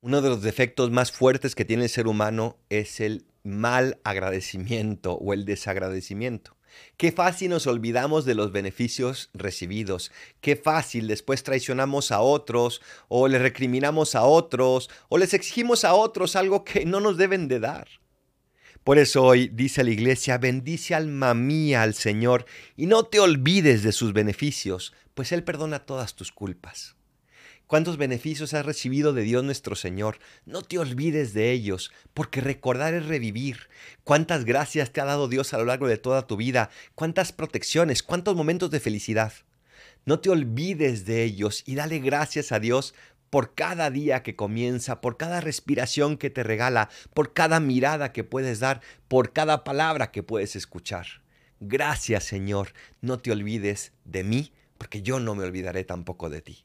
Uno de los defectos más fuertes que tiene el ser humano es el mal agradecimiento o el desagradecimiento. Qué fácil nos olvidamos de los beneficios recibidos. Qué fácil después traicionamos a otros o le recriminamos a otros o les exigimos a otros algo que no nos deben de dar. Por eso hoy dice la iglesia, bendice alma mía al Señor y no te olvides de sus beneficios, pues Él perdona todas tus culpas. ¿Cuántos beneficios has recibido de Dios nuestro Señor? No te olvides de ellos, porque recordar es revivir. ¿Cuántas gracias te ha dado Dios a lo largo de toda tu vida? ¿Cuántas protecciones? ¿Cuántos momentos de felicidad? No te olvides de ellos y dale gracias a Dios por cada día que comienza, por cada respiración que te regala, por cada mirada que puedes dar, por cada palabra que puedes escuchar. Gracias Señor, no te olvides de mí, porque yo no me olvidaré tampoco de ti.